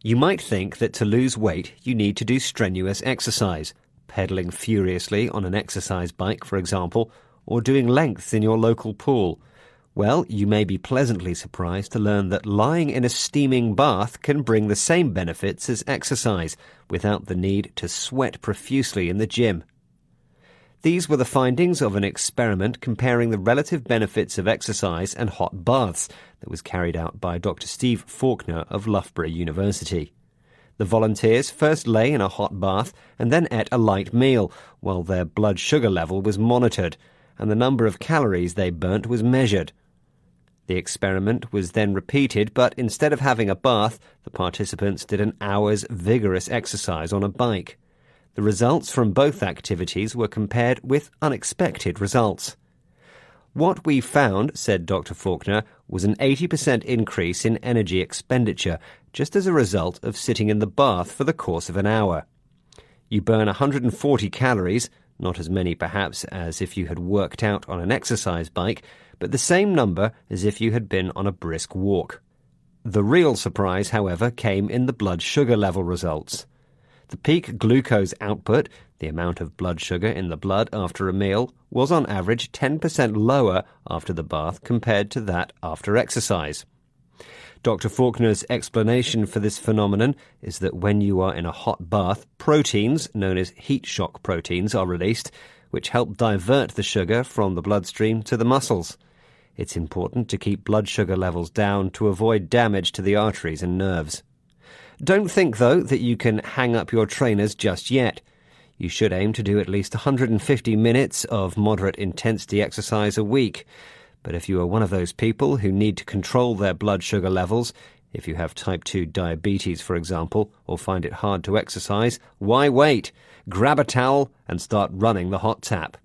You might think that to lose weight you need to do strenuous exercise, pedaling furiously on an exercise bike, for example, or doing lengths in your local pool. Well, you may be pleasantly surprised to learn that lying in a steaming bath can bring the same benefits as exercise without the need to sweat profusely in the gym. These were the findings of an experiment comparing the relative benefits of exercise and hot baths that was carried out by Dr. Steve Faulkner of Loughborough University. The volunteers first lay in a hot bath and then ate a light meal while their blood sugar level was monitored and the number of calories they burnt was measured. The experiment was then repeated, but instead of having a bath, the participants did an hour's vigorous exercise on a bike. The results from both activities were compared with unexpected results. What we found, said Dr. Faulkner, was an 80% increase in energy expenditure just as a result of sitting in the bath for the course of an hour. You burn 140 calories, not as many perhaps as if you had worked out on an exercise bike, but the same number as if you had been on a brisk walk. The real surprise, however, came in the blood sugar level results. The peak glucose output, the amount of blood sugar in the blood after a meal, was on average 10% lower after the bath compared to that after exercise. Dr. Faulkner's explanation for this phenomenon is that when you are in a hot bath, proteins, known as heat shock proteins, are released, which help divert the sugar from the bloodstream to the muscles. It's important to keep blood sugar levels down to avoid damage to the arteries and nerves. Don't think, though, that you can hang up your trainers just yet. You should aim to do at least 150 minutes of moderate intensity exercise a week. But if you are one of those people who need to control their blood sugar levels, if you have type 2 diabetes, for example, or find it hard to exercise, why wait? Grab a towel and start running the hot tap.